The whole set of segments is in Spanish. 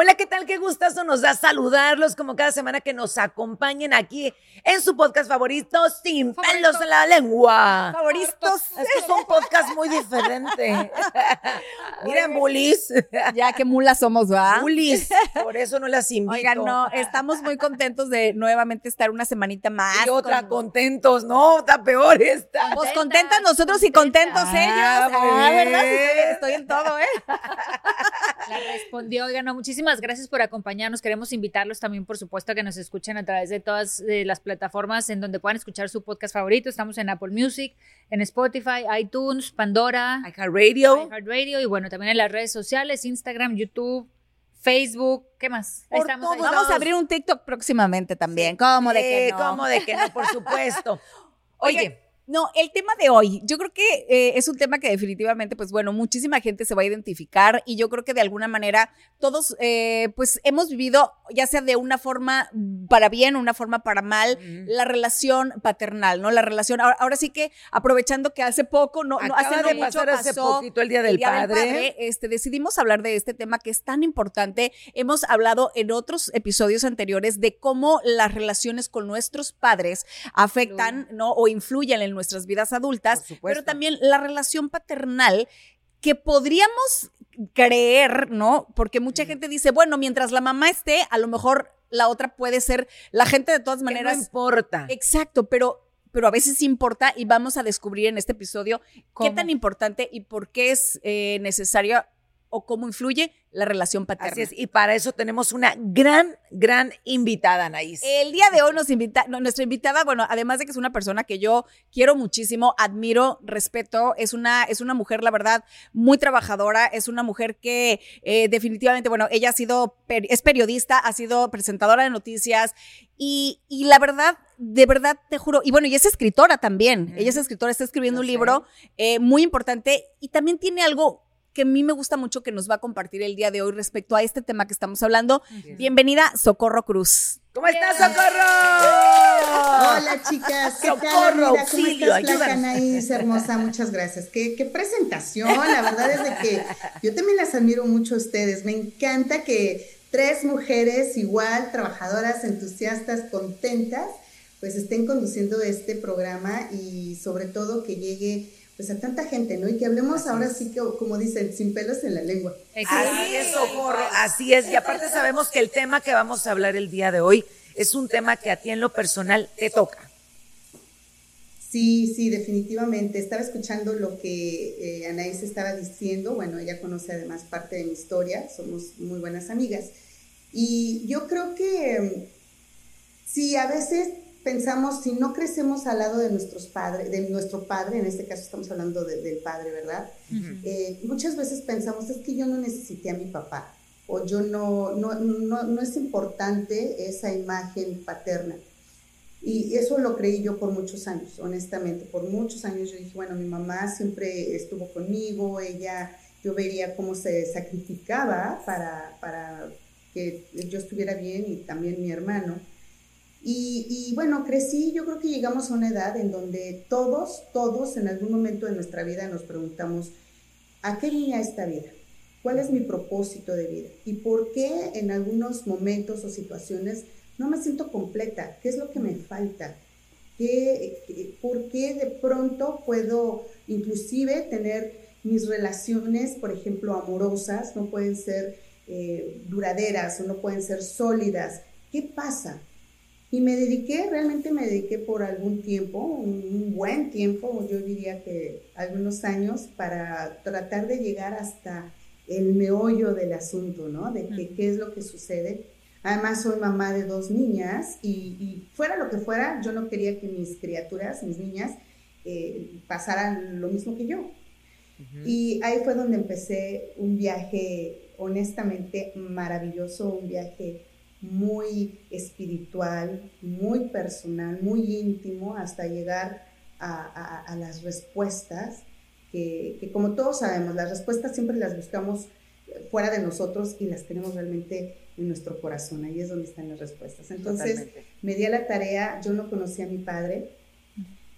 Hola, ¿qué tal? Qué gustazo nos da saludarlos como cada semana que nos acompañen aquí en su podcast favorito, Sin pelos en la lengua. Favoritos. Es un podcast muy diferente. Miren, bullies. Ya que mulas somos, ¿va? Bullies. Por eso no las invito. Oigan, no, estamos muy contentos de nuevamente estar una semanita más. Y otra, con- contentos, no, está peor esta. Pues contentas nosotros y contentos Ah, ellos. muy Ah, ¿verdad? bien. Estoy en todo, ¿eh? La respondió, oigan, no, muchísimas gracias por acompañarnos. Queremos invitarlos también, por supuesto, a que nos escuchen a través de todas eh, las plataformas en donde puedan escuchar su podcast favorito. Estamos en Apple Music, en Spotify, iTunes, Pandora, iHeartRadio. iHeartRadio y bueno, también en las redes sociales, Instagram, YouTube, Facebook, ¿qué más? Ahí estamos. ahí Vamos a abrir un TikTok próximamente también. ¿Cómo de que no? ¿Cómo de que no? Por supuesto. Oye, Oye, no, el tema de hoy, yo creo que eh, es un tema que definitivamente, pues bueno, muchísima gente se va a identificar y yo creo que de alguna manera todos, eh, pues hemos vivido, ya sea de una forma para bien o una forma para mal, la relación paternal, ¿no? La relación, ahora, ahora sí que aprovechando que hace poco, no, no Acaba hace no de mucho pasar hace pasó poquito el Día del Padre. este, decidimos hablar de este tema que es tan importante. Hemos hablado en otros episodios anteriores de cómo las relaciones con nuestros padres afectan, ¿no? O influyen en nuestras vidas adultas, pero también la relación paternal que podríamos creer, ¿no? Porque mucha gente dice, bueno, mientras la mamá esté, a lo mejor la otra puede ser la gente de todas que no maneras. importa. Exacto, pero pero a veces importa y vamos a descubrir en este episodio qué tan importante y por qué es eh, necesario o cómo influye la relación paterna. Así es, y para eso tenemos una gran, gran invitada, Anaís. El día de hoy nos invita, no, nuestra invitada, bueno, además de que es una persona que yo quiero muchísimo, admiro, respeto, es una, es una mujer, la verdad, muy trabajadora, es una mujer que eh, definitivamente, bueno, ella ha sido, es periodista, ha sido presentadora de noticias y, y la verdad, de verdad, te juro, y bueno, y es escritora también, ella es escritora, está escribiendo un sé. libro eh, muy importante y también tiene algo que a mí me gusta mucho que nos va a compartir el día de hoy respecto a este tema que estamos hablando. Bienvenida, Socorro Cruz. ¿Cómo estás, Socorro? Hola chicas, ¿qué Socorro, tal? Mira, ¿cómo auxilio, estás? Hermosa, muchas gracias. ¿Qué, qué presentación, la verdad es de que yo también las admiro mucho a ustedes. Me encanta que tres mujeres igual, trabajadoras, entusiastas, contentas, pues estén conduciendo este programa y sobre todo que llegue pues a tanta gente, ¿no? Y que hablemos ahora sí que, como dicen, sin pelos en la lengua. Así es, Socorro, así es. Y aparte sabemos que el tema que vamos a hablar el día de hoy es un tema que a ti en lo personal te toca. Sí, sí, definitivamente. Estaba escuchando lo que eh, Anaís estaba diciendo. Bueno, ella conoce además parte de mi historia, somos muy buenas amigas. Y yo creo que mm, sí, a veces pensamos, si no crecemos al lado de nuestros padres, de nuestro padre, en este caso estamos hablando de- del padre, ¿verdad? Eh, muchas veces pensamos, es que yo no necesité a mi papá, o yo no, no, no, no es importante esa imagen paterna. Y eso lo creí yo por muchos años, honestamente. Por muchos años yo dije, bueno, mi mamá siempre estuvo conmigo, ella, yo veía cómo se sacrificaba para, para que yo estuviera bien y también mi hermano. Y, bueno, crecí, yo creo que llegamos a una edad en donde todos, todos en algún momento de nuestra vida nos preguntamos, ¿a qué vine a esta vida? ¿Cuál es mi propósito de vida? ¿Y por qué en algunos momentos o situaciones no me siento completa? ¿Qué es lo que me falta? ¿Qué, ¿Por qué de pronto puedo inclusive tener mis relaciones, por ejemplo, amorosas, no pueden ser eh, duraderas o no pueden ser sólidas? ¿Qué pasa? Y me dediqué, realmente me dediqué por algún tiempo, un, buen tiempo, yo diría que algunos años, para tratar de llegar hasta el meollo del asunto, ¿no? De qué es lo que sucede. Además, soy mamá de dos niñas y, fuera lo que fuera, yo no quería que mis criaturas, mis niñas, eh, pasaran lo mismo que yo. Y ahí fue donde empecé un viaje honestamente maravilloso, un viaje muy espiritual, muy personal, muy íntimo, hasta llegar a, las respuestas, que, como todos sabemos, las respuestas siempre las buscamos fuera de nosotros y las tenemos realmente en nuestro corazón, ahí es donde están las respuestas. Entonces, me di a la tarea, yo no conocía a mi padre,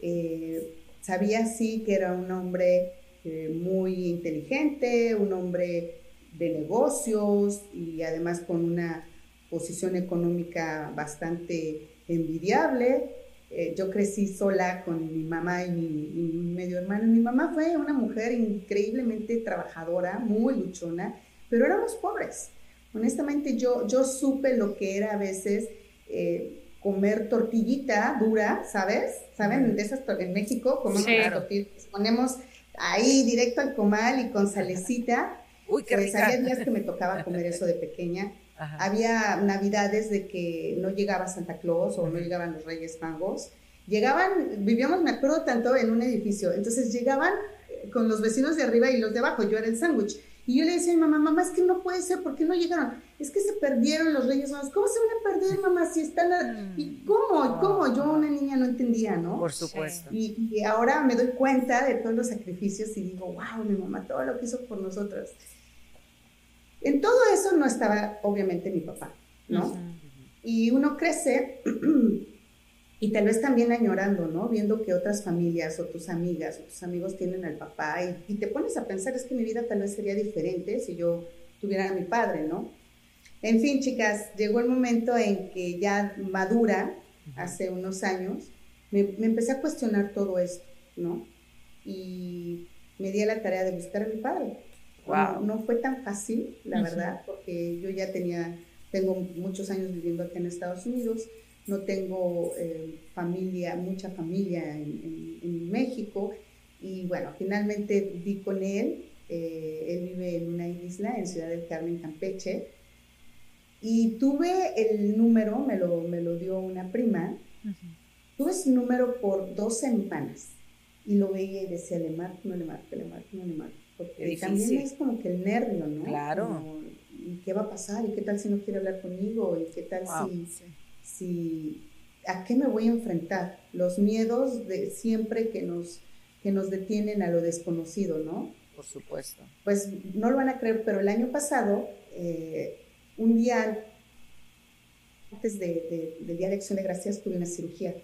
eh, sabía sí que era un hombre eh, muy inteligente, un hombre de negocios y además con una posición económica bastante envidiable. Eh, yo crecí sola con mi mamá y mi, medio hermano. Mi mamá fue una mujer increíblemente trabajadora, muy luchona, pero éramos pobres. Honestamente, yo, yo supe lo que era a veces eh, comer tortillita dura, ¿sabes? ¿Saben? De esas en México comemos tortillas, ponemos ahí directo al comal y con salecita. Uy, qué pues, Había días que me tocaba comer eso de pequeña había navidades de que no llegaba Santa Claus o no llegaban los Reyes Magos. Llegaban, vivíamos, me acuerdo tanto, en un edificio. Entonces llegaban eh, con los vecinos de arriba y los de abajo. Yo era el sándwich. Y yo le decía a mi mamá, mamá, es que no puede ser, ¿por qué no llegaron? Es que se perdieron los Reyes Magos. ¿Cómo se van a perder, mamá, si están... ¿Y mm. cómo? ¿Cómo? Yo, una niña, no entendía, ¿no? Por supuesto. Y, y, ahora me doy cuenta de todos los sacrificios y digo, wow, mi mamá, todo lo que hizo por nosotros. En todo eso no estaba obviamente mi papá, ¿no? Y uno crece y tal vez también añorando, ¿no? Viendo que otras familias o tus amigas o tus amigos tienen al papá y, te pones a pensar, es que mi vida tal vez sería diferente si yo tuviera a mi padre, ¿no? En fin, chicas, llegó el momento en que ya madura, hace unos años, me, me empecé a cuestionar todo esto, ¿no? Y me di a la tarea de buscar a mi padre no, fue tan fácil, la verdad, porque yo ya tenía, tengo muchos años viviendo aquí en Estados Unidos, no tengo eh, familia, mucha familia en, México, y bueno, finalmente vi con él, eh, él vive en una isla en Ciudad del Carmen, Campeche, y tuve el número, me lo, me lo dio una prima, tuve ese número por dos semanas, y lo veía y decía, le marco, no le marco, le marco, no le marco porque también es como que el nervio, ¿no? Claro. ¿Y qué va a pasar? ¿Y qué tal si no quiere hablar conmigo? ¿Y qué tal si, si, a qué me voy a enfrentar? Los miedos de siempre que nos, que nos detienen a lo desconocido, ¿no? Por supuesto. Pues no lo van a creer, pero el año pasado, eh, un día antes de, del Día de Acción de Gracias, tuve una cirugía.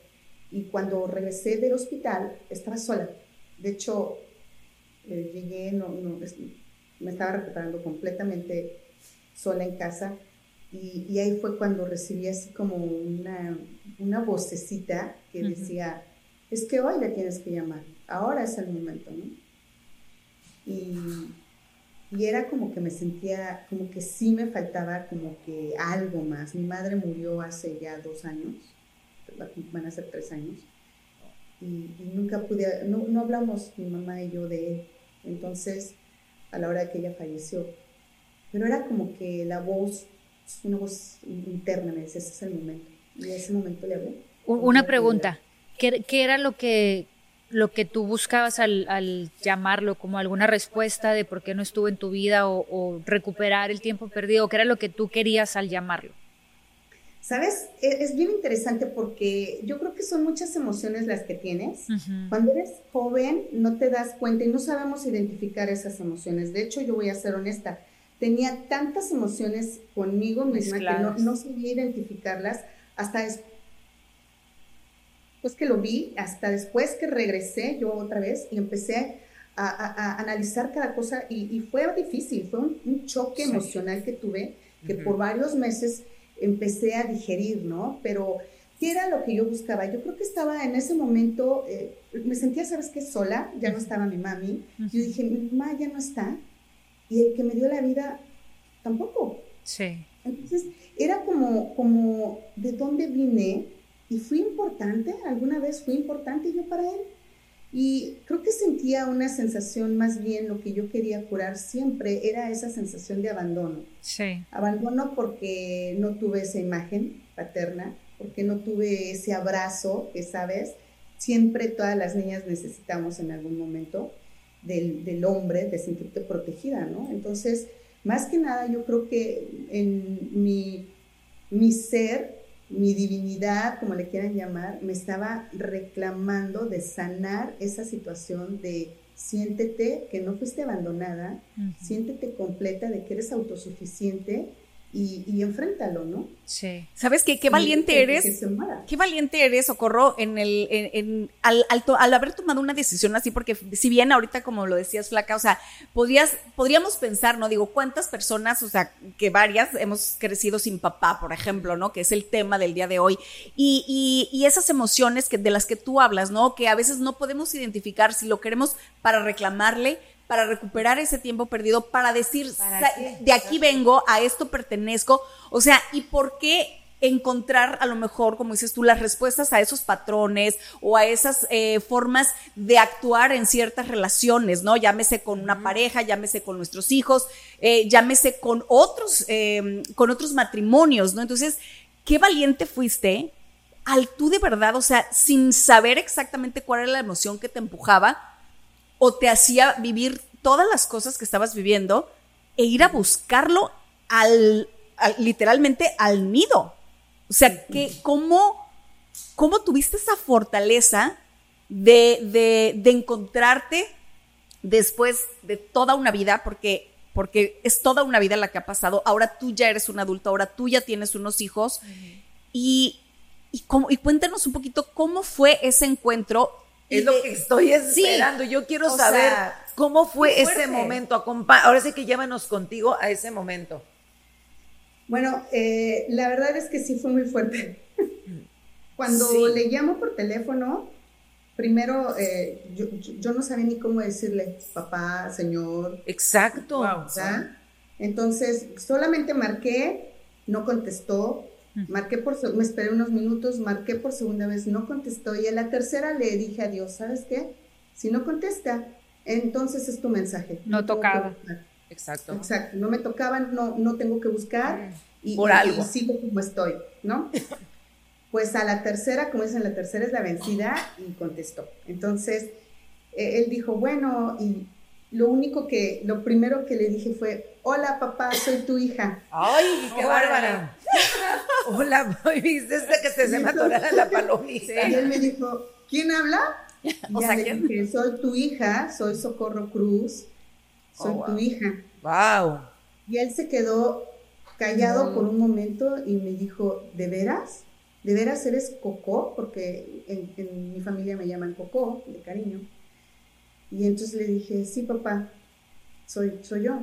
Y cuando regresé del hospital, estaba sola. De hecho, eh, llegué, no, no, me estaba recuperando completamente sola en casa y, y, ahí fue cuando recibí así como una, una vocecita que decía, es que hoy le tienes que llamar, ahora es el momento, ¿no? Y, y era como que me sentía, como que sí me faltaba como que algo más. Mi madre murió hace ya dos años, van a ser tres años, y, y nunca pude, no, no hablamos mi mamá y yo de él entonces, a la hora de que ella falleció, pero era como que la voz, una voz interna me decía, ese es el momento. Y ese momento le hablé. Una pregunta, ¿qué, era lo que, lo que tú buscabas al, llamarlo, como alguna respuesta de por qué no estuvo en tu vida o, o recuperar el tiempo perdido? ¿Qué era lo que tú querías al llamarlo? ¿Sabes? E, es bien interesante porque yo creo que son muchas emociones las que tienes. Cuando eres joven no te das cuenta y no sabemos identificar esas emociones. De hecho, yo voy a ser honesta, tenía tantas emociones conmigo misma que no, no sabía identificarlas hasta después que lo vi, hasta después que regresé yo otra vez y empecé a, a- a analizar cada cosa y, y fue difícil, fue un, un choque emocional que tuve, que por varios meses empecé a digerir, ¿no? Pero, ¿qué era lo que yo buscaba? Yo creo que estaba en ese momento, eh, me sentía, ¿sabes qué? Sola, ya no estaba mi mami. Yo dije, mi mamá ya no está y el que me dio la vida tampoco. Sí. Entonces, era como, como de dónde vine y fui importante, alguna vez fui importante yo para él. Y creo que sentía una sensación, más bien lo que yo quería curar siempre era esa sensación de abandono. Sí. Abandono porque no tuve esa imagen paterna, porque no tuve ese abrazo que, sabes, siempre todas las niñas necesitamos en algún momento del, del hombre, de sentirte protegida, ¿no? Entonces, más que nada, yo creo que en mi, mi ser, mi divinidad, como le quieran llamar, me estaba reclamando de sanar esa situación de siéntete que no fuiste abandonada, siéntete completa de que eres autosuficiente y, y enfréntalo, ¿no? Sí. ¿Sabes qué? Qué valiente eres. que se muera. Qué valiente eres, Socorro, en el, en, en- al, al to- al haber tomado una decisión así, porque si bien ahorita, como lo decías, Flaca, o sea, podrías, podríamos pensar, ¿no? Digo, ¿cuántas personas, o sea, que varias hemos crecido sin papá, por ejemplo, ¿no? Que es el tema del día de hoy. Y, y, y esas emociones que, de las que tú hablas, ¿no? Que a veces no podemos identificar si lo queremos para reclamarle, para recuperar ese tiempo perdido, para decir, ¿Para "Sa- qué? de aquí vengo, a esto pertenezco. O sea, ¿y por qué encontrar a lo mejor, como dices tú, las respuestas a esos patrones o a esas eh, formas de actuar en ciertas relaciones, ¿no? Llámese con una pareja, llámese con nuestros hijos, eh, llámese con otros, eh, con otros matrimonios, ¿no? Entonces, qué valiente fuiste al tú de verdad, o sea, sin saber exactamente cuál era la emoción que te empujaba o te hacía vivir todas las cosas que estabas viviendo e ir a buscarlo al, al- literalmente al nido. O sea, que cómo, cómo tuviste esa fortaleza de, de, de encontrarte después de toda una vida, porque, porque es toda una vida la que ha pasado. Ahora tú ya eres un adulto, ahora tú ya tienes unos hijos. Y, y, cómo- y cuéntanos un poquito cómo fue ese encuentro. Es lo que estoy Sí. esperando. Yo quiero saber sea, cómo fue ese momento. Acompa- Ahora sí que llévanos contigo a ese momento. Bueno, eh, la verdad es que sí fue muy fuerte. Cuando Sí. le llamo por teléfono, primero eh, yo, no sabía ni cómo decirle papá, señor, Exacto. Entonces, solamente marqué, no contestó, marqué por, me esperé unos minutos, marqué por segunda vez, no contestó, y a la tercera le dije adiós, ¿sabes qué? Si no contesta, entonces es tu mensaje. No tocaba. Exacto. Exacto, no me tocaban, no, no tengo que buscar y, Por algo. y sigo como estoy, ¿no? Pues a la tercera, como dicen, la tercera es la vencida y contestó. Entonces, eh, él dijo, bueno, y lo único que, lo primero que le dije fue, hola papá, soy tu hija. ¡Ay, qué bárbara! Hola, ¿viste que te se me atorara la palomita? Y él me dijo, ¿quién habla? Y O ya sea, le ¿quién? dije, soy tu hija, soy Socorro Cruz, soy Oh, tu hija. ¡Wow! Y él se quedó callado por un momento y me dijo, ¿de veras? ¿De veras eres Coco? Porque en, en mi familia me llaman Coco, de cariño. Y entonces le dije, sí, papá, soy, soy yo.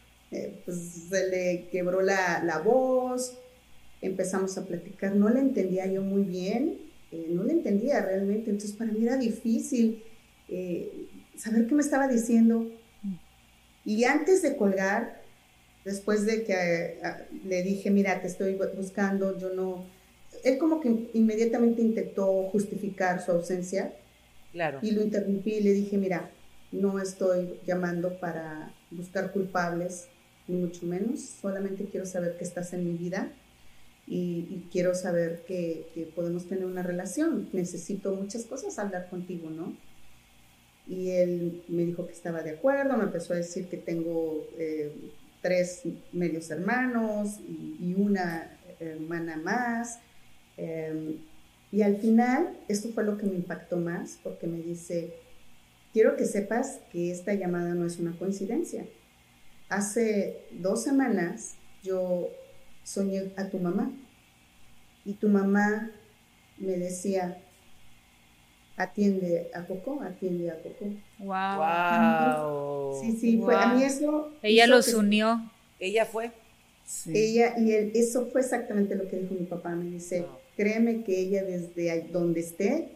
eh, pues se le quebró la, la voz, empezamos a platicar, no le entendía yo muy bien, eh, no le entendía realmente, entonces para mí era difícil eh, saber qué me estaba diciendo. Y antes de colgar, después de que le dije, mira, te estoy buscando, yo no... Él como que inmediatamente intentó justificar su ausencia. Claro. Y lo interrumpí y le dije, mira, no estoy llamando para buscar culpables, ni mucho menos, solamente quiero saber que estás en mi vida y, quiero saber que, podemos tener una relación. Necesito muchas cosas hablar contigo, ¿no? Y él me dijo que estaba de acuerdo, me empezó a decir que tengo eh, tres medios hermanos y, una hermana más. Em, y al final, esto fue lo que me impactó más, porque me dice, quiero que sepas que esta llamada no es una coincidencia. Hace dos semanas yo soñé a tu mamá y tu mamá me decía, atiende a Coco, atiende a Coco. Wow. Sí, sí, fue a mí eso. Ella los unió. Ella fue. Ella, y él, eso fue exactamente lo que dijo mi papá. Me dice, créeme que ella desde donde esté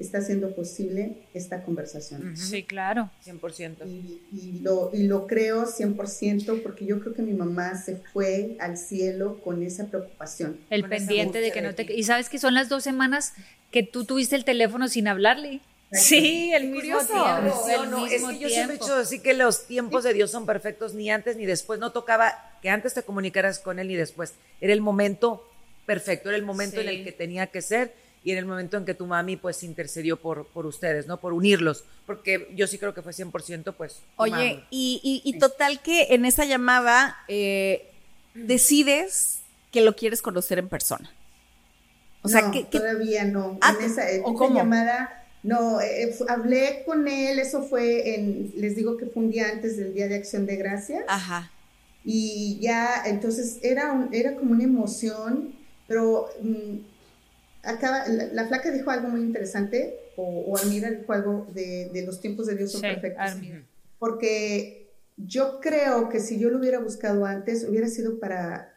está haciendo posible esta conversación. Sí, claro. 100%. Y, y, lo, y lo creo 100% porque yo creo que mi mamá se fue al cielo con esa preocupación. El pendiente de que no te... Y sabes que son las dos semanas que tú tuviste el teléfono sin hablarle. Sí, el mismo tiempo. El no, es que yo siempre he dicho así que los tiempos de Dios son perfectos, ni antes ni después. No tocaba que antes te comunicaras con Él ni después. Era el momento perfecto, era el momento en el que tenía que ser y en el momento en que tu mami pues intercedió por, por ustedes, ¿no? Por unirlos, porque yo sí creo que fue 100% pues. Oye, y, y, total que en esa llamada eh, decides que lo quieres conocer en persona. O sea, no, que, todavía no. Ah, en esa, llamada, no, eh, eh, hablé con él, eso fue en, les digo que fue un día antes del Día de Acción de Gracias. Ajá. Y ya, entonces era, un, era como una emoción, pero mm, acaba, la, flaca dijo algo muy interesante, o, o Almira dijo algo de, de, los tiempos de Dios son perfectos. Porque yo creo que si yo lo hubiera buscado antes, hubiera sido para,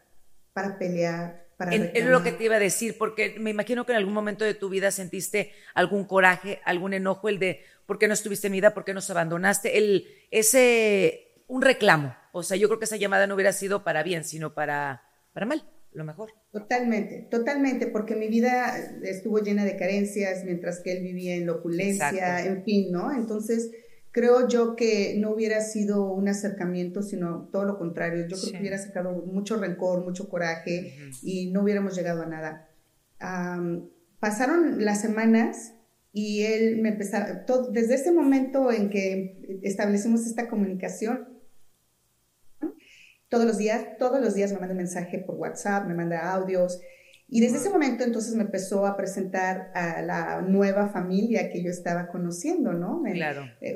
para pelear, para Es lo que te iba a decir, porque me imagino que en algún momento de tu vida sentiste algún coraje, algún enojo, el de por qué no estuviste en mi vida, por qué nos abandonaste, el, ese, un reclamo. O sea, yo creo que esa llamada no hubiera sido para bien, sino para, para mal lo mejor. Totalmente, totalmente, porque mi vida estuvo llena de carencias mientras que él vivía en la opulencia, en fin, ¿no? Entonces, creo yo que no hubiera sido un acercamiento, sino todo lo contrario. Yo creo que hubiera sacado mucho rencor, mucho coraje y no hubiéramos llegado a nada. pasaron las semanas y él me empezaba, desde ese momento en que establecimos esta comunicación, todos los días, todos los días me manda un mensaje por WhatsApp, me manda audios. Y desde ese momento entonces me empezó a presentar a la nueva familia que yo estaba conociendo, ¿no? Claro. Eh,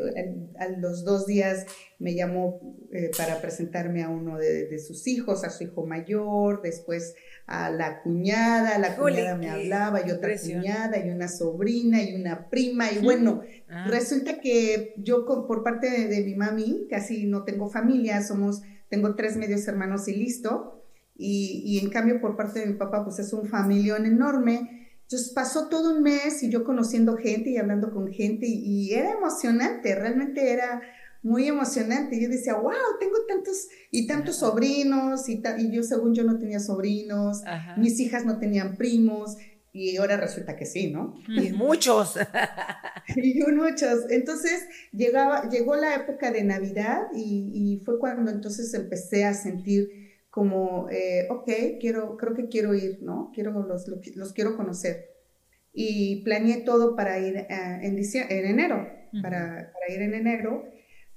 a los dos días me llamó eh, para presentarme a uno de, sus hijos, a su hijo mayor, después a la cuñada, la cuñada me hablaba, y otra cuñada, y una sobrina, y una prima, y bueno, ah. resulta que yo por parte de, de mi mami casi no tengo familia, somos tengo tres medios hermanos y listo. Y, y, en cambio por parte de mi papá, pues es un familión enorme. Entonces pasó todo un mes y yo conociendo gente y hablando con gente y, era emocionante, realmente era muy emocionante. Yo decía, wow, tengo tantos y tantos sobrinos y, y yo según yo no tenía sobrinos, mis hijas no tenían primos y ahora resulta que sí, ¿no? Y muchos. y muchos. Entonces llegaba, llegó la época de Navidad y, fue cuando entonces empecé a sentir como, eh, ok, quiero, creo que quiero ir, ¿no? Quiero, los, los quiero conocer. Y planeé todo para ir eh, en, en enero, para, para, ir en enero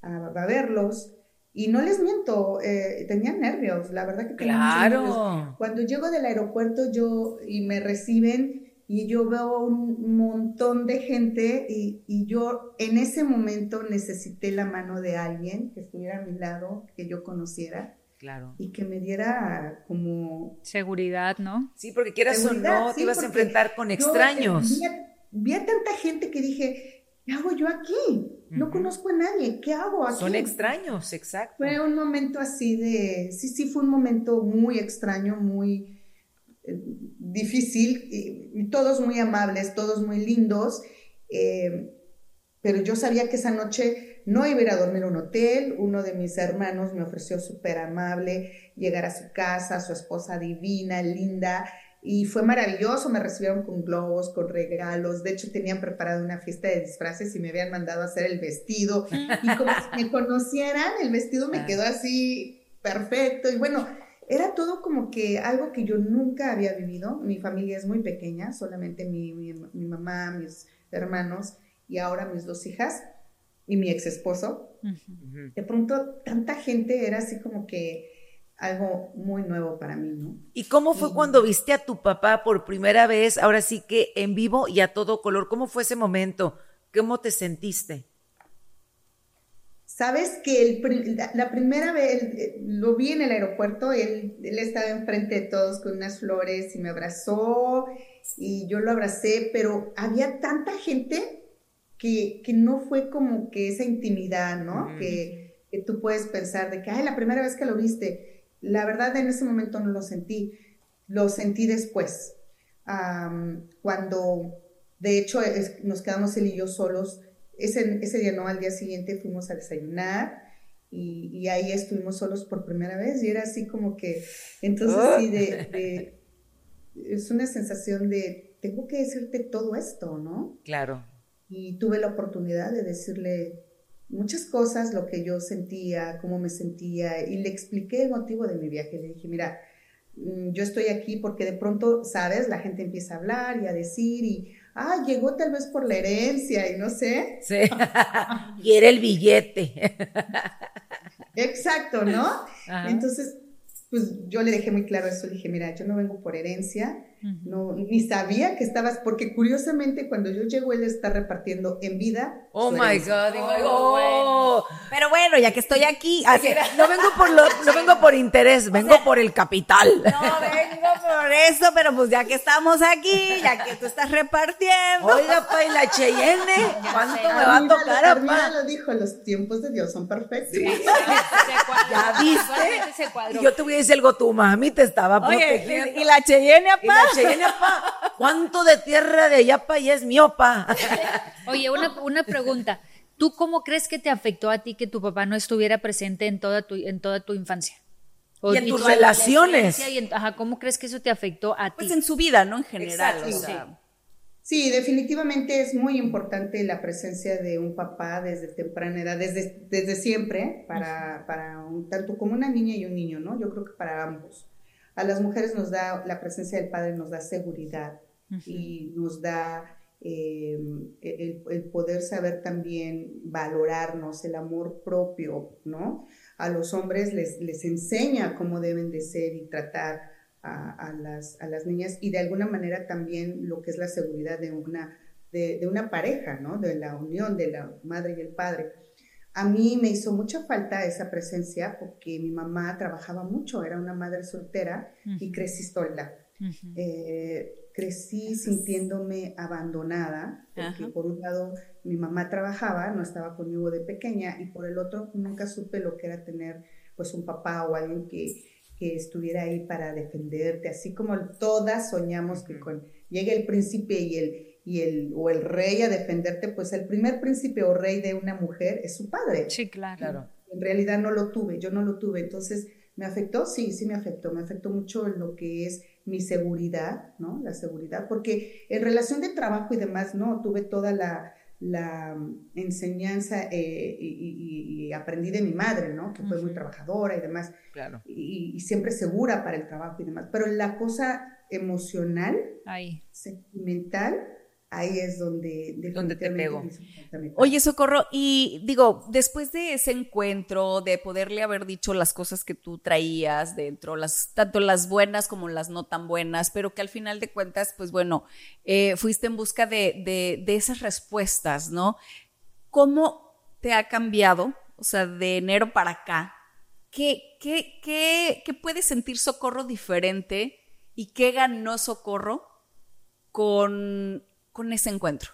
a, a verlos. Y no les miento, eh, tenía nervios, la verdad que tenía claro. Cuando llego del aeropuerto yo y me reciben y yo veo un montón de gente y, y, yo en ese momento necesité la mano de alguien que estuviera a mi lado, que yo conociera. Claro. Y que me diera como... Seguridad, ¿no? Sí, porque quieras o no, te ibas a enfrentar con extraños. vi a tanta gente que dije, ¿qué hago yo aquí? No conozco a nadie, ¿qué hago aquí? Son extraños, exacto. Fue un momento así de, sí, sí, fue un momento muy extraño, muy, eh, difícil, y, todos muy amables, todos muy lindos, eh, pero yo sabía que esa noche no iba a ir a dormir en un hotel, uno de mis hermanos me ofreció súper amable llegar a su casa, su esposa divina, linda, y fue maravilloso, me recibieron con globos, con regalos, de hecho tenían preparado una fiesta de disfraces y me habían mandado a hacer el vestido, y como si me conocieran, el vestido me quedó así perfecto, y bueno, era todo como que algo que yo nunca había vivido, mi familia es muy pequeña, solamente mi, mi, mamá, mis hermanos y ahora mis dos hijas y mi ex esposo, de pronto tanta gente era así como que algo muy nuevo para mí, ¿no? ¿Y cómo fue cuando viste a tu papá por primera vez, ahora sí que en vivo y a todo color? ¿Cómo fue ese momento? ¿Cómo te sentiste? Sabes que el, la, primera vez eh, lo vi en el aeropuerto, él, él estaba enfrente de todos con unas flores y me abrazó y yo lo abracé, pero había tanta gente que, que no fue como que esa intimidad, ¿no? que, que, tú puedes pensar de que, ay, la primera vez que lo viste, la verdad, en ese momento no lo sentí, lo sentí después, cuando de hecho nos quedamos él y yo solos. Ese, ese día no, al día siguiente fuimos a desayunar y, ahí estuvimos solos por primera vez y era así como que, entonces sí, de, es una sensación de, tengo que decirte todo esto, ¿no? Claro. Y tuve la oportunidad de decirle, muchas cosas, lo que yo sentía, cómo me sentía, y le expliqué el motivo de mi viaje. Le dije, mira, mm, yo estoy aquí porque de pronto, ¿sabes? La gente empieza a hablar y a decir y, ah, llegó tal vez por la herencia y no sé. Sí, y era el billete. Exacto, ¿no? Entonces, pues yo le dejé muy claro eso, le dije, mira, yo no vengo por herencia, no, ni sabía que estabas, porque curiosamente cuando yo llego él está repartiendo en vida. Oh my God, oh, oh. Pero bueno, ya que estoy aquí, no vengo por lo, no vengo por interés, vengo por el capital. No vengo por eso, pero pues ya que estamos aquí, ya que tú estás repartiendo. Oiga, pa, y la Cheyenne, ¿cuánto me va a tocar, Armida lo dijo, los tiempos de Dios son perfectos. ya viste. Yo te voy a decir algo, tu mami te estaba protegiendo. y la Cheyenne, aparte. Cheyenne, ¿cuánto de tierra de allá para allá es mío, pa? Oye, una, una pregunta. ¿Tú cómo crees que te afectó a ti que tu papá no estuviera presente en toda tu, en toda tu infancia? y en tus relaciones. ajá, ¿Cómo crees que eso te afectó a pues ti? Pues en su vida, ¿no? En general. sí. definitivamente es muy importante la presencia de un papá desde temprana edad, desde, desde siempre, para, para un, tanto como una niña y un niño, ¿no? Yo creo que para ambos. A las mujeres nos da, la presencia del padre nos da seguridad y nos da em, el, el, poder saber también valorarnos, el amor propio, ¿no? A los hombres les, les enseña cómo deben de ser y tratar a, a, las, a las niñas y de alguna manera también lo que es la seguridad de una, de, de una pareja, ¿no? De la unión de la madre y el padre. A mí me hizo mucha falta esa presencia porque mi mamá trabajaba mucho, era una madre soltera y crecí sola. Eh, crecí sintiéndome abandonada, porque por un lado mi mamá trabajaba, no estaba conmigo de pequeña, y por el otro nunca supe lo que era tener pues un papá o alguien que, que estuviera ahí para defenderte, así como todas soñamos que con llegue el príncipe y el y el, o el rey a defenderte, pues el primer príncipe o rey de una mujer es su padre. Sí, claro. En realidad no lo tuve, yo no lo tuve. Entonces, ¿me afectó? Sí, sí me afectó. Me afectó mucho en lo que es mi seguridad, ¿no? La seguridad, porque en relación de trabajo y demás, no, tuve toda la, la enseñanza eh, y, aprendí de mi madre, ¿no? Que fue muy trabajadora y demás. Claro. Y, y, siempre segura para el trabajo y demás. Pero la cosa emocional, Ahí. sentimental, ahí es donde, donde te pego. Oye, Socorro, y digo, después de ese encuentro, de poderle haber dicho las cosas que tú traías dentro, las, tanto las buenas como las no tan buenas, pero que al final de cuentas, pues bueno, eh, fuiste en busca de, de, de esas respuestas, ¿no? ¿Cómo te ha cambiado, o sea, de enero para acá? ¿Qué, qué, qué, qué puede sentir Socorro diferente y qué ganó Socorro con con ese encuentro?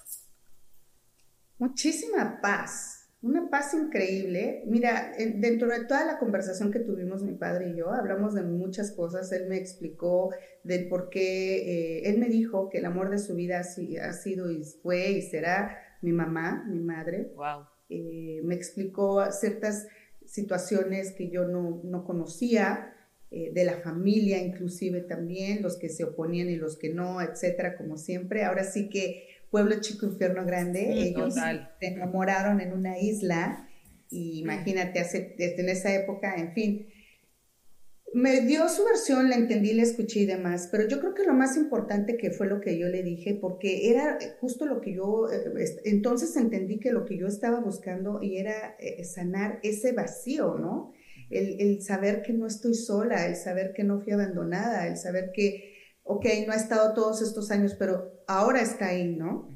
Muchísima paz, una paz increíble. Mira, dentro de toda la conversación que tuvimos mi padre y yo, hablamos de muchas cosas. Él me explicó del por qué, eh, él me dijo que el amor de su vida ha, sido y fue y será mi mamá, mi madre. Wow. Eh, me explicó ciertas situaciones que yo no, no conocía, eh, de la familia inclusive también, los que se oponían y los que no, etcétera, como siempre. Ahora sí que Pueblo Chico, Infierno Grande, ellos se enamoraron en una isla y imagínate, hace, desde en esa época, en fin. Me dio su versión, la entendí, la escuché y demás, pero yo creo que lo más importante que fue lo que yo le dije, porque era justo lo que yo, eh, entonces entendí que lo que yo estaba buscando y era eh, sanar ese vacío, ¿no? El, saber que no estoy sola, el saber que no fui abandonada, el saber que, ok, no ha estado todos estos años, pero ahora está ahí, ¿no?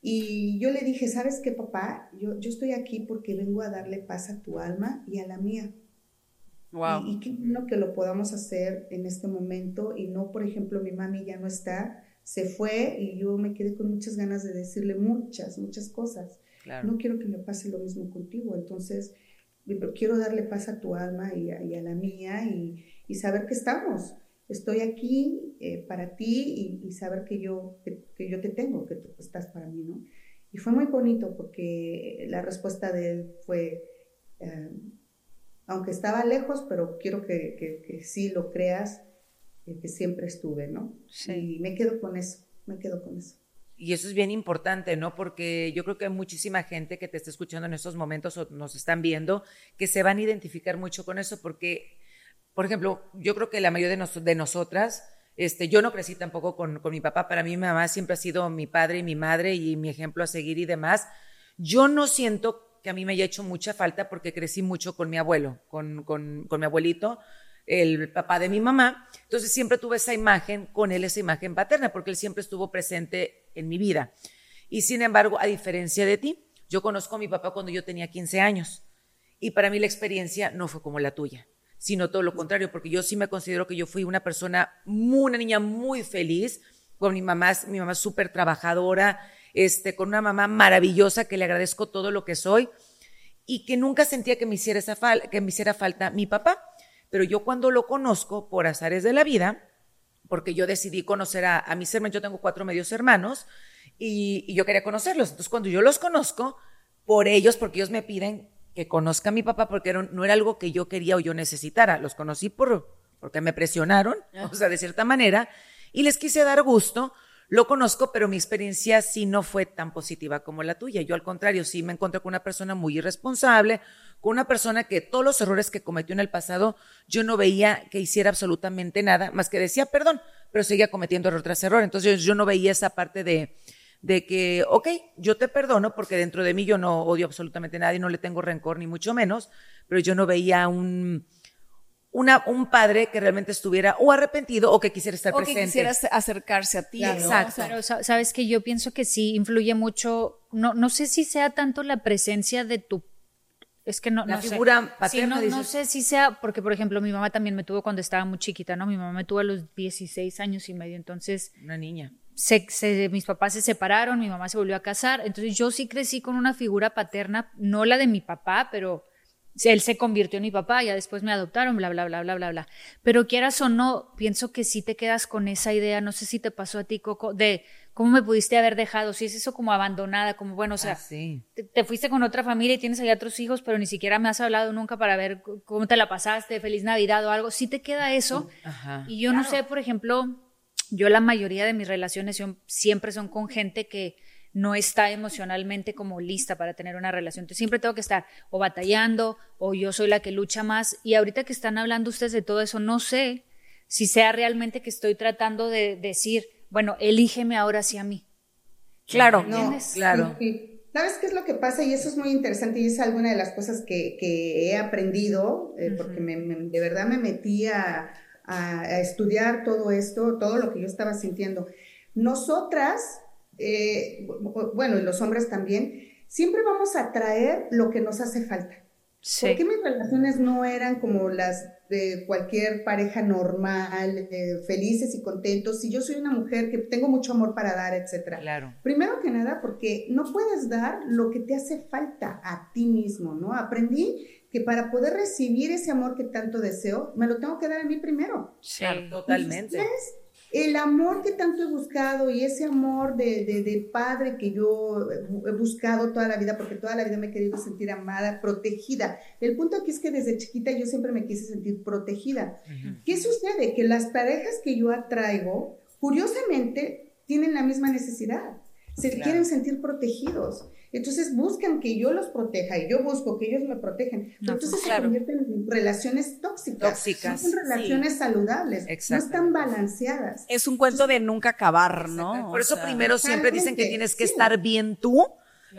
Y yo le dije, ¿sabes qué, papá? Yo, yo estoy aquí porque vengo a darle paz a tu alma y a la mía. Wow. Y, qué bueno que lo podamos hacer en este momento y no, por ejemplo, mi mami ya no está, se fue y yo me quedé con muchas ganas de decirle muchas, muchas cosas. No quiero que me pase lo mismo contigo. Entonces, quiero darle paz a tu alma y a, la mía y, saber que estamos. Estoy aquí eh, para ti y, saber que yo, que, yo te tengo, que tú estás para mí, ¿no? Y fue muy bonito porque la respuesta de él fue, eh, aunque estaba lejos, pero quiero que, que, sí lo creas, eh, que siempre estuve, ¿no? Sí. Y me quedo con eso, me quedo con eso. Y eso es bien importante, ¿no? Porque yo creo que hay muchísima gente que te está escuchando en estos momentos o nos están viendo que se van a identificar mucho con eso porque, por ejemplo, yo creo que la mayoría de, de nosotras, este, yo no crecí tampoco con, con, mi papá, para mí mi mamá siempre ha sido mi padre y mi madre y mi ejemplo a seguir y demás. Yo no siento que a mí me haya hecho mucha falta porque crecí mucho con mi abuelo, con, con, con mi abuelito el papá de mi mamá. Entonces siempre tuve esa imagen con él, esa imagen paterna, porque él siempre estuvo presente en mi vida. Y sin embargo, a diferencia de ti, yo conozco a mi papá cuando yo tenía 15 años. Y para mí la experiencia no fue como la tuya, sino todo lo contrario, porque yo sí me considero que yo fui una persona, una niña muy feliz, con mi mamá, mi mamá súper trabajadora, este, con una mamá maravillosa que le agradezco todo lo que soy y que nunca sentía que me hiciera, esa que me hiciera falta mi papá. Pero yo cuando lo conozco por azares de la vida, porque yo decidí conocer a, mis hermanos, yo tengo cuatro medios hermanos, y, yo quería conocerlos. Entonces cuando yo los conozco, por ellos, porque ellos me piden que conozca a mi papá, porque no era algo que yo quería o yo necesitara, los conocí por, porque me presionaron, o sea, de cierta manera, y les quise dar gusto, lo conozco, pero mi experiencia sí no fue tan positiva como la tuya. Yo al contrario, sí me encontré con una persona muy irresponsable, con una persona que todos los errores que cometió en el pasado, yo no veía que hiciera absolutamente nada, más que decía perdón, pero seguía cometiendo error tras error. Entonces yo no veía esa parte de, de que, ok, yo te perdono porque dentro de mí yo no odio absolutamente a nadie, no le tengo rencor ni mucho menos, pero yo no veía un, una, un padre que realmente estuviera o arrepentido o que quisiera estar presente. O que quisiera acercarse a ti. Exacto. Pero sabes que yo pienso que sí influye mucho, no, no sé si sea tanto la presencia de tu es que no, la figura paterna. no, sé si sea, porque por ejemplo mi mamá también me tuvo cuando estaba muy chiquita, ¿no? Mi mamá me tuvo a los 16 años y medio, entonces... Una niña. Se, mis papás se separaron, mi mamá se volvió a casar, entonces yo sí crecí con una figura paterna, no la de mi papá, pero él se convirtió en mi papá, ya después me adoptaron, bla, bla, bla, bla, bla, bla. Pero quieras o no, pienso que sí te quedas con esa idea, no sé si te pasó a ti, Coco, de cómo me pudiste haber dejado, si es eso como abandonada, como bueno, o sea, ah, te, fuiste con otra familia y tienes ahí otros hijos, pero ni siquiera me has hablado nunca para ver cómo te la pasaste, feliz Navidad o algo, sí te queda eso. y yo no sé, por ejemplo, yo la mayoría de mis relaciones siempre son con gente que no está emocionalmente como lista para tener una relación. Entonces siempre tengo que estar o batallando o yo soy la que lucha más. Y ahorita que están hablando ustedes de todo eso, no sé si sea realmente que estoy tratando de decir, bueno, elígeme ahora sí a mí. Claro, claro. ¿Sabes qué es lo que pasa? Y eso es muy interesante y es alguna de las cosas que, he aprendido, eh, porque de verdad me metí a, a, estudiar todo esto, todo lo que yo estaba sintiendo. Nosotras eh, bueno, y los hombres también, siempre vamos a traer lo que nos hace falta. Sí. ¿Por qué mis relaciones no eran como las de cualquier pareja normal, eh, felices y contentos? Si yo soy una mujer que tengo mucho amor para dar, etcétera. Claro. Primero que nada, porque no puedes dar lo que te hace falta a ti mismo, ¿no? Aprendí que para poder recibir ese amor que tanto deseo, me lo tengo que dar a mí primero. Claro, totalmente. Entonces, el amor que tanto he buscado y ese amor de, de, de padre que yo he buscado toda la vida, porque toda la vida me he querido sentir amada, protegida. El punto aquí es que desde chiquita yo siempre me quise sentir protegida. ¿Qué sucede? Que las parejas que yo atraigo, curiosamente, tienen la misma necesidad. Se Claro. quieren sentir protegidos. Entonces buscan que yo los proteja y yo busco que ellos me protejan. No, Entonces pues, se claro. convierten en relaciones tóxicas. Tóxicas, No son relaciones saludables. No están balanceadas. Es un cuento de nunca acabar, ¿no? Por eso O sea, primero siempre dicen que tienes que sí. estar bien tú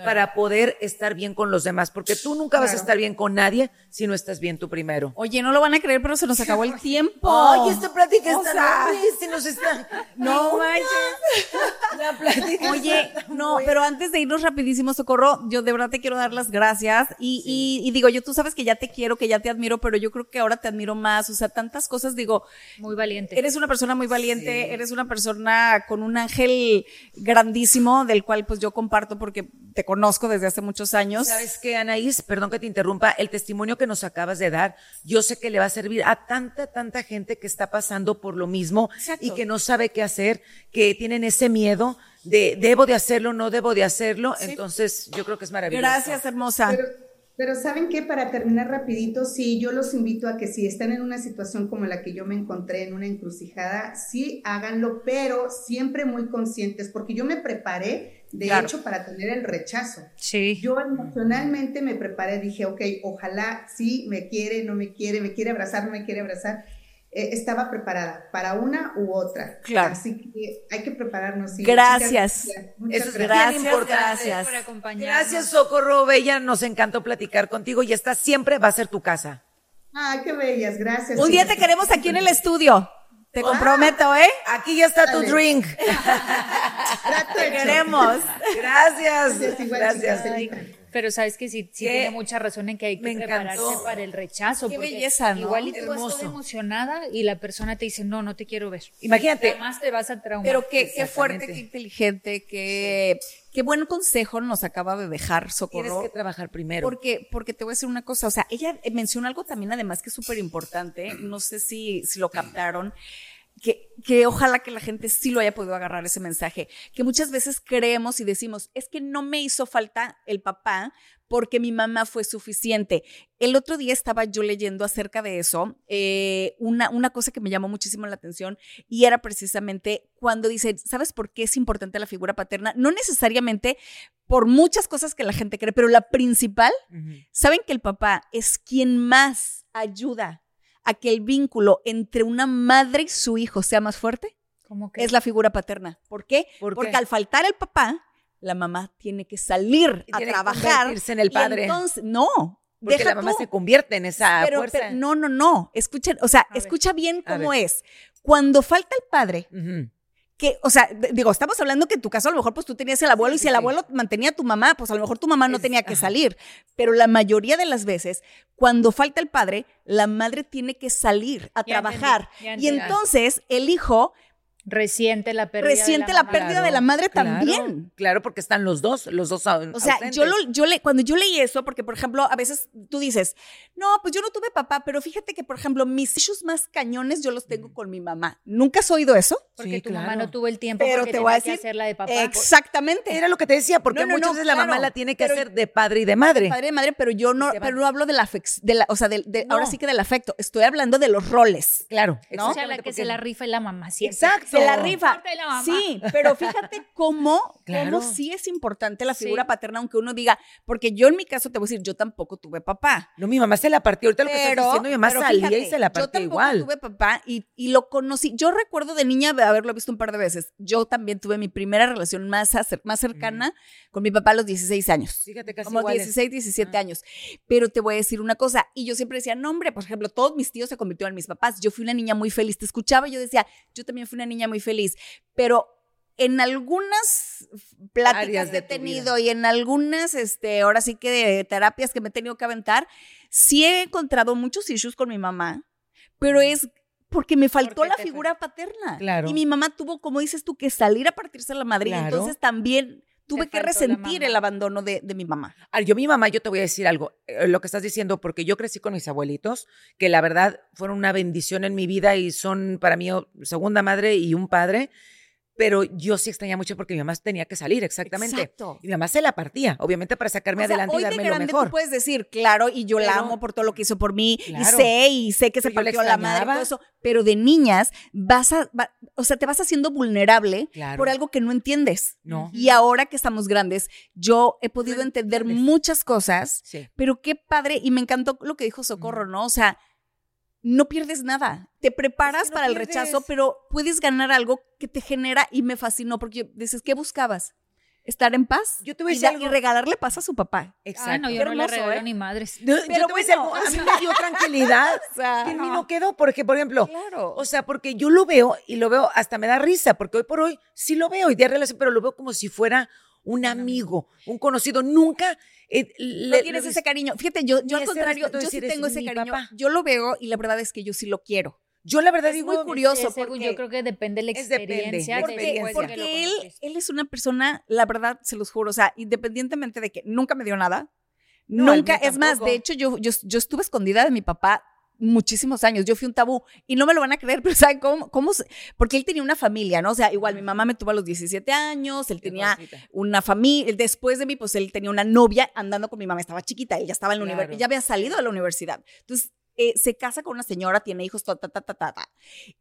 para poder estar bien con los demás, porque tú nunca vas a estar bien con nadie si no estás bien tú primero. Oye, no lo van a creer, pero se nos acabó el tiempo. Ay, esta plática O está sea, se nos está. No manches. La plática. Oye, está no, buena. pero antes de irnos rapidísimo, Socorro, yo de verdad te quiero dar las gracias y, y, y digo, yo tú sabes que ya te quiero, que ya te admiro, pero yo creo que ahora te admiro más, o sea, tantas cosas, digo, Muy valiente. eres una persona muy valiente, eres una persona con un ángel grandísimo, del cual pues yo comparto porque te conozco desde hace muchos años. ¿Sabes qué, Anaís? Perdón que te interrumpa. El testimonio que nos acabas de dar, yo sé que le va a servir a tanta, tanta gente que está pasando por lo mismo Exacto. y que no sabe qué hacer, que tienen ese miedo de debo de hacerlo, no debo de hacerlo. Entonces, yo creo que es maravilloso. Gracias, hermosa. Pero, pero ¿saben qué? Para terminar rapidito, sí, yo los invito a que si están en una situación como la que yo me encontré, en una encrucijada, sí háganlo, pero siempre muy conscientes, porque yo me preparé, de Claro. hecho, para tener el rechazo. Sí. Yo emocionalmente me preparé, dije, ok, ojalá sí me quiere, no me quiere, me quiere abrazar, no me quiere abrazar. Eh, estaba preparada para una u otra. Claro. Así que hay que prepararnos. sí. Gracias. Muchas Eso es gracias. Gracias, por acompañarnos. Gracias, Socorro Bella. Nos encantó platicar contigo y esta siempre va a ser tu casa. Ay, qué bellas, gracias. Un día te queremos aquí en el estudio. Te comprometo, ¿eh? Aquí ya está tu drink. Trato Te hecho. queremos. Gracias. Gracias. Ay, pero sabes que sí, sí Qué- tiene mucha razón en que hay que me prepararse encantó. para el rechazo. Qué belleza, ¿no? Igual y tú vas toda emocionada y la persona te dice, no, no te quiero ver. Imagínate. Además te vas a traumar. Pero qué, qué fuerte, qué inteligente, qué, qué buen consejo nos acaba de dejar Tienes Socorro. que trabajar primero. Porque, porque te voy a decir una cosa, o sea, ella eh, menciona algo también además que es súper importante, no sé si, si lo captaron, que, que ojalá que la gente sí lo haya podido agarrar ese mensaje, que muchas veces creemos y decimos, es que no me hizo falta el papá porque mi mamá fue suficiente. El otro día estaba yo leyendo acerca de eso, eh, una, una cosa que me llamó muchísimo la atención y era precisamente cuando dice, ¿sabes por qué es importante la figura paterna? No necesariamente por muchas cosas que la gente cree, pero la principal. ¿Saben que el papá es quien más ayuda a que el vínculo entre una madre y su hijo sea más fuerte? Como que Es la figura paterna. ¿Por qué? ¿Por Porque qué? al faltar el papá, la mamá tiene que salir Y a que trabajar. convertirse en el y padre. entonces, no. Porque deja la mamá tú. se convierte en esa pero, fuerza. pero no, no, no. Escuchen, o sea, A ver. escucha bien cómo es. Cuando falta el padre. Que, o sea, digo, estamos hablando que en tu caso a lo mejor pues tú tenías el abuelo y si el sí. abuelo mantenía a tu mamá, pues a lo mejor tu mamá no Es- tenía que ajá. salir. Pero la mayoría de las veces, cuando falta el padre, la madre tiene que salir a Ya trabajar. entendí, y entonces el hijo resiente la pérdida. de la, mamá. pérdida de la madre también. Claro, porque están los dos, los dos au- O sea, ausentes. yo, lo, yo le, cuando yo leí eso, porque por ejemplo, a veces tú dices, no, pues yo no tuve papá, pero fíjate que, por ejemplo, mis issues más cañones yo los tengo con mi mamá. ¿Nunca has oído eso? Porque Sí, tu mamá no tuvo el tiempo Pero porque te voy a tenía que decir, hacer la de papá. exactamente. Era lo que te decía, porque No, no, muchas no, veces la mamá la tiene que pero- hacer de padre y de madre. padre y madre, pero yo no, pero no hablo del afecto, de la, o sea, del- de, No. ahora sí que del afecto. Estoy hablando de los roles. Claro, ¿no? o sea, la que se la rifa es la mamá siempre. Exacto. Se la rifa. La. Sí, pero fíjate cómo, Claro. cómo sí es importante la Sí. figura paterna, aunque uno diga, porque yo en mi caso te voy a decir, yo tampoco tuve papá. No, mi mamá se la partió. Ahorita lo que estás diciendo, mi mamá salía fíjate, y se la yo partió tampoco igual. tuve papá y, y lo conocí. Yo recuerdo de niña de haberlo visto un par de veces. Yo también tuve mi primera relación más, acer- más cercana con mi papá a los 16 años. Fíjate, casi como iguales. 16, 17 Ah. años. Pero te voy a decir una cosa, y yo siempre decía, no, hombre, por ejemplo, todos mis tíos se convirtieron en mis papás. Yo fui una niña muy feliz. Te escuchaba y yo decía, yo también fui una niña muy feliz. Pero en algunas pláticas que he tenido y en algunas, este, ahora sí que de terapias que me he tenido que aventar, sí he encontrado muchos issues con mi mamá, pero es porque me faltó Porque la figura paterna. Claro. Y mi mamá tuvo, como dices tú, que salir a partirse la madre. Claro. entonces también tuve que resentir el abandono de, de mi mamá. Yo, mi mamá, yo te voy a decir algo, eh, lo que estás diciendo, porque yo crecí con mis abuelitos, que la verdad fueron una bendición en mi vida y son para mí o- segunda madre y un padre, pero yo sí extrañaba mucho porque mi mamá tenía que salir, exactamente. Exacto. Y mi mamá se la partía, obviamente para sacarme O sea, adelante hoy y de darme lo grande mejor. tú puedes decir, claro, y yo la amo por todo lo que hizo por mí, y sé, y sé que se partió la madre, y todo eso, pero de niñas vas a, va- o sea, te vas haciendo vulnerable Claro. por algo que no entiendes. No. Y ahora que estamos grandes, yo he podido entender muchas cosas, Sí. pero qué padre, y me encantó lo que dijo Socorro, ¿no? O sea, no pierdes nada. Te preparas no para el rechazo, pero puedes ganar algo que te genera y me fascinó porque dices, ¿qué buscabas? Estar en paz Yo te voy a y, decir da- algo. y regalarle paz a su papá. Exacto. Ah, no, yo no le regalo ¿eh? ni madres. No, yo Pero te voy a decir algo, a mí me dio tranquilidad. O sea, que en mí no quedó, porque, por ejemplo, Claro. o sea, porque yo lo veo y lo veo, hasta me da risa, porque hoy por hoy sí lo veo y de relación, pero lo veo como si fuera un amigo, un conocido. Nunca eh, no tienes le- ese cariño. Fíjate, yo, yo al contrario, yo sí tengo "Es ese cariño. papá". Yo lo veo y la verdad es que yo sí lo quiero. Yo la verdad Es digo, muy curioso porque, yo creo que depende de la Es depende, experiencia. de porque, experiencia. porque él, él es una persona, la verdad, se los juro, o sea, independientemente de que nunca me dio nada, No, nunca, es más, de hecho, yo, yo, yo estuve escondida de mi papá muchísimos años, yo fui un tabú y no me lo van a creer, pero ¿saben cómo? cómo porque él tenía una familia, ¿no? O sea, igual mi mamá me tuvo a los 17 años, él Qué tenía cosita. una familia, después de mí, pues él tenía una novia andando con mi mamá, estaba chiquita, ella estaba en la Claro. universidad, ya había salido de la universidad. Entonces, eh, se casa con una señora, tiene hijos, ta, ta, ta, ta, ta.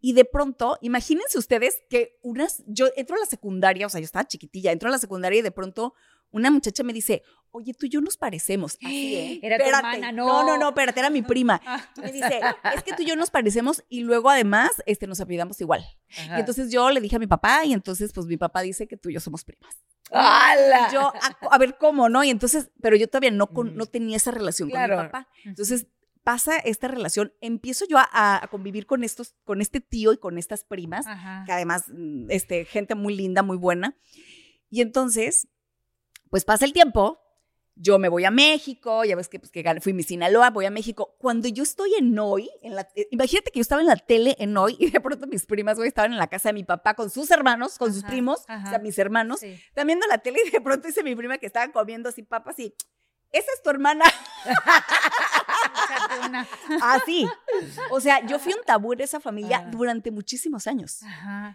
Y de pronto, imagínense ustedes que unas, yo entro a la secundaria, o sea, yo estaba chiquitilla, entro a la secundaria y de pronto una muchacha me dice, oye, tú y yo nos parecemos. Así, ¿eh? Era tu Espérate. hermana, No, no. no, no, espérate, era mi prima. Me dice, es que tú y yo nos parecemos y luego además este, nos apellidamos igual. Ajá. Y entonces yo le dije a mi papá y entonces pues mi papá dice que tú y yo somos primas. ¡Hala! Yo, a, a ver cómo, ¿no? Y entonces, pero yo todavía no, con- Mm. no tenía esa relación Claro. con mi papá. Entonces pasa esta relación, empiezo yo a, a convivir con estos, con este tío y con estas primas, Ajá. que además, mm, este, gente muy linda, muy buena. Y entonces, pues pasa el tiempo, yo me voy a México, ya ves que, pues, que fui mi Sinaloa, voy a México. Cuando yo estoy en hoy, en la, eh, imagínate que yo estaba en la tele en hoy y de pronto mis primas, güey, estaban en la casa de mi papá con sus hermanos, con sus primos, ajá. o sea, mis hermanos, Sí. están viendo la tele y de pronto dice mi prima que estaban comiendo así papas y, esa es tu hermana. Así. O sea, yo fui un tabú en esa familia Ah. durante muchísimos años.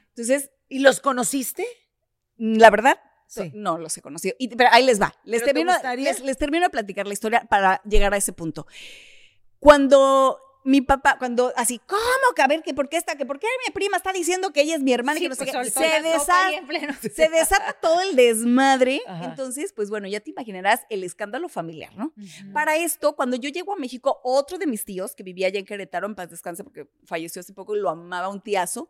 Entonces, ¿Y los conociste? la verdad, Sí. no los he conocido. Y- pero ahí les va. Les ¿Pero te termino, les, les termino de platicar la historia para llegar a ese punto. Cuando mi papá, cuando así, ¿cómo? Que a ver, que por qué está, que por qué mi prima está diciendo que ella es mi hermana y Sí, que no sé pues, qué. Se, la sopa desa- ahí en pleno. se desata todo el desmadre. Ajá. Entonces, pues bueno, ya te imaginarás el escándalo familiar, ¿no? Para esto, cuando yo llego a México, otro de mis tíos, que vivía allá en Querétaro, en paz descanse, porque falleció hace poco y lo amaba un tiazo,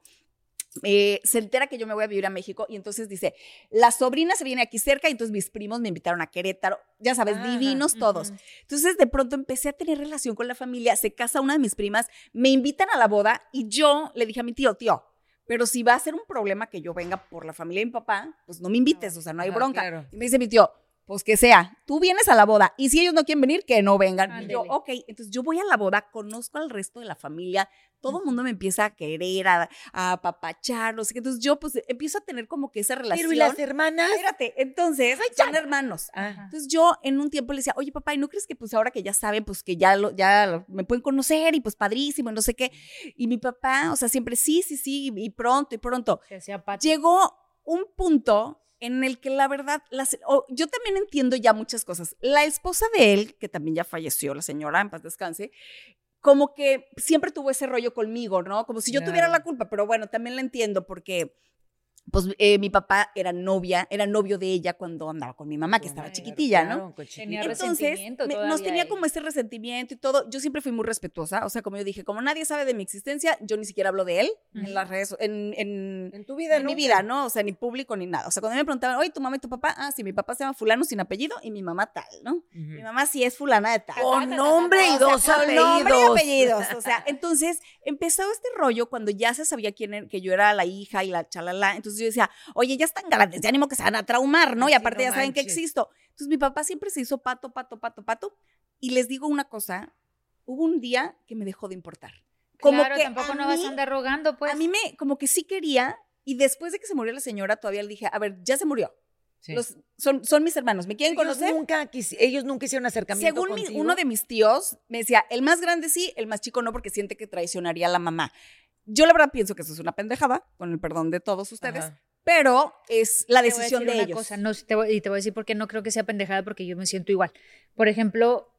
eh, se entera que yo me voy a vivir a México y entonces dice, la sobrina se viene aquí cerca y entonces mis primos me invitaron a Querétaro, ya sabes, Ajá, divinos todos. Entonces de pronto empecé a tener relación con la familia, se casa una de mis primas, me invitan a la boda y yo le dije a mi tío, tío, pero si va a ser un problema que yo venga por la familia de mi papá, pues no me invites, o sea, no hay bronca. claro. Y me dice mi tío, pues que sea, tú vienes a la boda y si ellos no quieren venir, que no vengan. Y yo, ok, entonces yo voy a la boda, conozco al resto de la familia, todo el mundo me empieza a querer, a, a apapachar, no sé qué. Entonces yo pues empiezo a tener como que esa relación. Pero ¿y las hermanas? Espérate, entonces son hermanos. Entonces yo en un tiempo le decía, oye papá, ¿y no crees que pues ahora que ya saben, pues que ya, lo, ya lo- me pueden conocer y pues padrísimo, no sé qué? Y mi papá, o sea, siempre sí, sí, sí, y pronto, y pronto. Llegó un punto en el que la verdad, las- o- yo también entiendo ya muchas cosas. La esposa de él, que también ya falleció, la señora, en paz descanse, como que siempre tuvo ese rollo conmigo, ¿no? Como si yo tuviera la culpa, pero bueno, también la entiendo porque pues eh, mi papá era novia, era novio de ella cuando andaba con mi mamá, que estaba chiquitilla, ¿no? Tenía. Entonces, resentimiento me- nos tenía como ese resentimiento y todo. Yo siempre fui muy respetuosa. O sea, como yo dije, como nadie sabe de mi existencia, yo ni siquiera hablo de él en las redes, en, en, En tu vida, en mi vida, ¿no? O sea, ni público ni nada. O sea, cuando me preguntaban, oye, tu mamá y tu papá, ah, sí, mi papá se llama fulano sin apellido y mi mamá tal, ¿no? Mi mamá sí es fulana de tal. Con nombre y O sea, dos con apellidos. nombre y apellidos. O sea, entonces empezó este rollo cuando ya se sabía quién era- que yo era la hija y la chalala. Entonces Entonces yo decía, oye, ya están grandes, ya ánimo que se van a traumar, ¿no? Y Sí, aparte no ya saben que existo. Entonces mi papá siempre se hizo pato, pato, pato, pato. Y les digo una cosa, hubo un día que me dejó de importar. Como claro, que tampoco no vas a andar rogando, pues. A mí me, como que sí quería, y después de que se murió la señora, todavía le dije, a ver, ya se murió. Sí. Los, son, son mis hermanos, ¿me quieren ellos conocer? nunca, ellos nunca hicieron acercamiento Según mi- uno de mis tíos, me decía, el más grande sí, el más chico no, porque siente que traicionaría a la mamá. Yo la verdad pienso que eso es una pendejada, con el perdón de todos ustedes, Ajá. pero es la Te voy a decisión decir de una ellos. cosa, no, te voy- y te voy a decir por qué no creo que sea pendejada, porque yo me siento igual. Por ejemplo,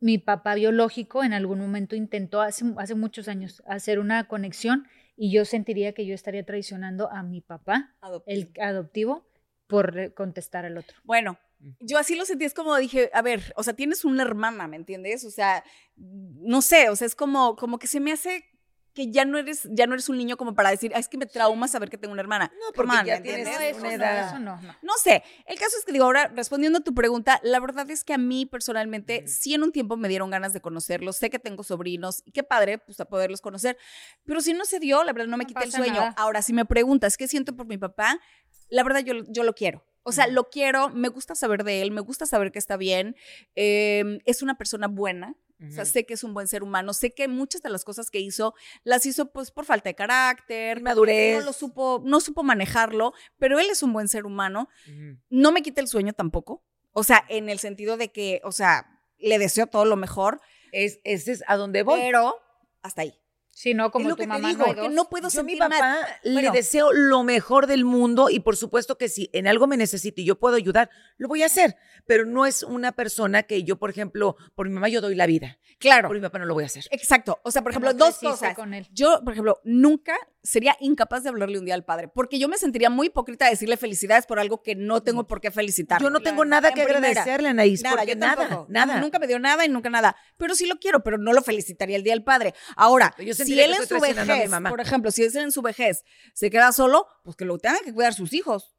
mi papá biológico en algún momento intentó hace, hace muchos años hacer una conexión y yo sentiría que yo estaría traicionando a mi papá, el adoptivo, por contestar al otro. Bueno, yo así lo sentí, es como dije, a ver, o sea, tienes una hermana, ¿me entiendes? O sea, no sé, o sea, es como, como que se me hace que ya no eres, ya no eres un niño como para decir, "Ah, es que me trauma saber que tengo una hermana. No, porque ya ¿me tienes entiendes? eso una no, eso no, no. No sé, el caso es que digo, ahora respondiendo a tu pregunta, la verdad es que a mí personalmente sí en un tiempo me dieron ganas de conocerlos, sé que tengo sobrinos y qué padre, pues a poderlos conocer, pero si no se dio, la verdad no me No quita el sueño. nada. Ahora, si me preguntas qué siento por mi papá, la verdad yo, yo lo quiero. O sea, lo quiero, me gusta saber de él, me gusta saber que está bien, eh, es una persona buena, o sea, sé que es un buen ser humano, sé que muchas de las cosas que hizo las hizo pues por falta de carácter, Inmadurez. no lo supo, no supo manejarlo, pero él es un buen ser humano. No me quita el sueño tampoco. O sea, en el sentido de que, o sea, le deseo todo lo mejor, Es, ese es a donde voy. pero hasta ahí. Sí, no, como lo tu que te mamá digo, no hay dos. no puedo yo a mi sentir papá le deseo lo mejor del mundo y por supuesto que si en algo me necesito y yo puedo ayudar, lo voy a hacer. Pero no es una persona que yo, por ejemplo, por mi mamá yo doy la vida. Claro. Por mi papá no lo voy a hacer. Exacto. O sea, por Que ejemplo, no dos cosas. con él. Yo, por ejemplo, nunca sería incapaz de hablarle un día al padre, porque yo me sentiría muy hipócrita de decirle felicidades por algo que no tengo por qué felicitar. Yo no tengo nada que agradecerle, Anaís, Nada, porque yo nada, nada. Nunca me dio nada y nunca nada. Pero sí lo quiero, pero no lo felicitaría el día del padre. Ahora, Yo si él que en su vejez, mamá. por ejemplo, si él en su vejez se queda solo, pues que lo tengan que cuidar sus hijos.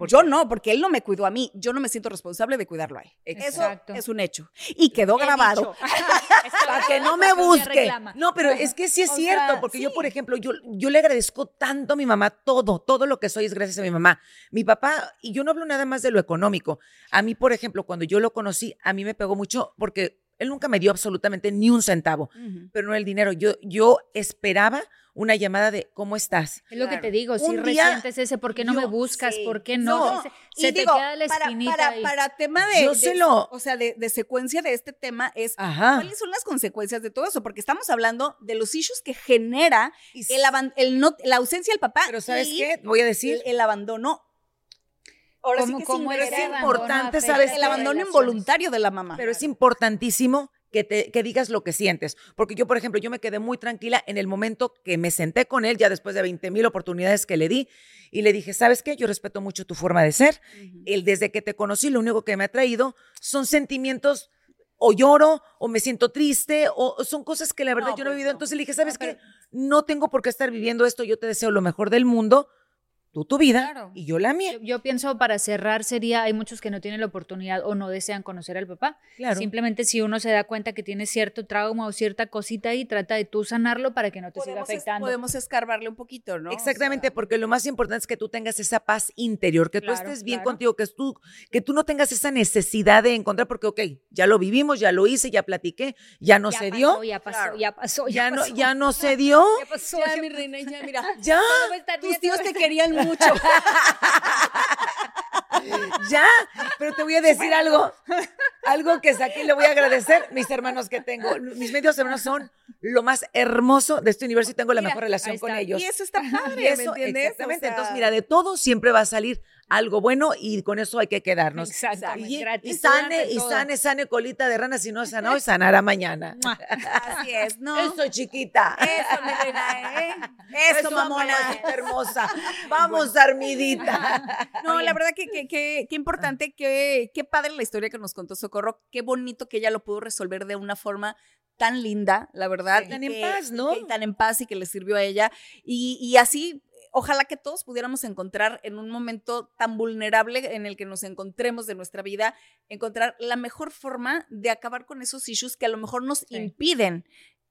Yo no, porque él no me cuidó a mí. Yo no me siento responsable de cuidarlo a él. Exacto. Eso es un hecho. Y quedó He grabado. Para que no me busque. No, pero es que sí es O cierto, sea, porque yo, sí. por ejemplo, yo, yo le agradezco tanto a mi mamá todo, todo lo que soy es gracias a mi mamá. Mi papá, y yo no hablo nada más de lo económico. A mí, por ejemplo, cuando yo lo conocí, a mí me pegó mucho porque él nunca me dio absolutamente ni un centavo, pero no el dinero. Yo, yo esperaba una llamada de ¿cómo estás? Es lo que te digo, si Un día, resientes ese, ¿por qué no me buscas? sí. ¿Por qué no? No, Se, Y te digo, queda la para- espinita para, para tema de, Yo de- se lo- o sea, de, de secuencia de este tema es Ajá. cuáles son las consecuencias de todo eso, porque estamos hablando de los issues que genera Y el, aban- el no, la ausencia del papá. Pero ¿sabes y qué? Voy a decir, El, el abandono. Ahora sí ¿Cómo- que cómo es importante, ¿sabes el abandono involuntario de la mamá. Pero es importantísimo que, te, que digas lo que sientes. Porque yo, por ejemplo, yo me quedé muy tranquila en el momento que me senté con él, ya después de 20 mil oportunidades que le di, y le dije, ¿sabes qué? Yo respeto mucho tu forma de ser. El, desde que te conocí, lo único que me ha traído son sentimientos o lloro o me siento triste o son cosas que la verdad No, yo no he pues vivido. no. Entonces le dije, ¿sabes No, pero- qué? No tengo por qué estar viviendo esto. Yo te deseo lo mejor del mundo, tú tu vida Claro. y yo la mía. Yo, yo pienso para cerrar sería, hay muchos que no tienen la oportunidad o no desean conocer al papá. Claro. Simplemente si uno se da cuenta que tiene cierto trauma o cierta cosita ahí, trata de tú sanarlo para que no te siga podemos, es- afectando. podemos escarbarle un poquito, ¿no? O Exactamente, sea, porque lo más importante es que tú tengas esa paz interior, que tú estés bien claro. contigo, que tú, que tú no tengas esa necesidad de encontrar, porque, ok, ya lo vivimos, ya lo hice, ya platiqué, ya no Ya se pasó, dio, Ya pasó, Claro. ya pasó, ya, ya, no, pasó. ya no se dio, Ya pasó, ya, ya mi reina, ya, mira. ya, Tus tíos te querían mucho. ya. Pero te voy a decir algo, algo que saqué y le voy a agradecer mis hermanos que tengo. Mis medios hermanos son lo más hermoso de este universo y tengo la Mira, mejor relación con ellos. Y eso está Y padre, eso, ¿me entiendes? O exactamente. sea, Entonces, mira, de todo siempre va a salir algo bueno y con eso hay que quedarnos. Exactamente, Y, y sane, y sane, sane colita de rana, si no sana hoy, sanará mañana. Así es, ¿no? Eso, chiquita. Eso, mi reina, ¿eh? Eso, mamona. hermosa. Vamos, Armidita. No, la verdad que, que, que- qué importante, qué, qué padre la historia que nos contó Socorro, qué bonito que ella lo pudo resolver de una forma tan linda, la verdad. Sí. y Tan en que- paz, y ¿no? que- tan en paz y que le sirvió a ella. Y, y así, ojalá que todos pudiéramos encontrar en un momento tan vulnerable en el que nos encontremos de nuestra vida, encontrar la mejor forma de acabar con esos issues que a lo mejor nos impiden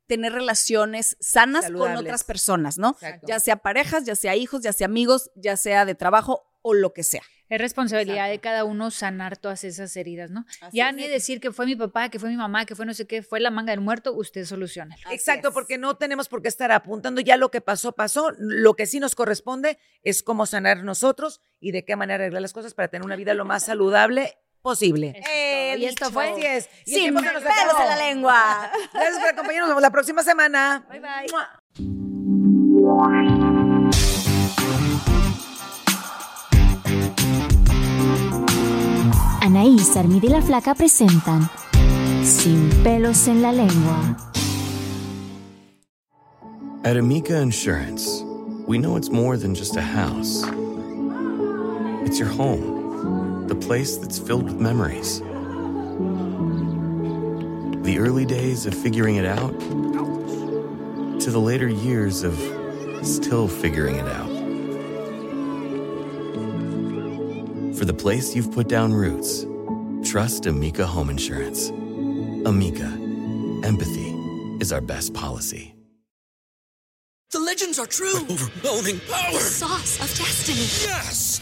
tener relaciones sanas con otras personas, ¿no? Exacto. Ya sea parejas, ya sea hijos, ya sea amigos, ya sea de trabajo o lo que sea. Es responsabilidad de cada uno sanar todas esas heridas, ¿no? ya ni decir que fue mi papá, que fue mi mamá, que fue no sé qué, fue la manga del muerto, usted soluciona. Exacto, porque no tenemos por qué estar apuntando ya lo que pasó, pasó. Lo que sí nos corresponde es cómo sanar nosotros y de qué manera arreglar las cosas para tener una vida lo más saludable posible. Eh, y esto fue Así es. Y Sin pelos en la lengua. Gracias por acompañarnos. Nos vemos la próxima semana. Bye, bye. ¡Mua! Anaís, y la Flaca presentan Sin pelos en la lengua. At Amica Insurance, we know it's more than just a house. It's your home, the place that's filled with memories. The early days of figuring it out to the later years of still figuring it out. For the place you've put down roots, trust Amica Home Insurance. Amica, empathy is our best policy. The legends are true. Overwhelming power! Sauce of destiny. Yes!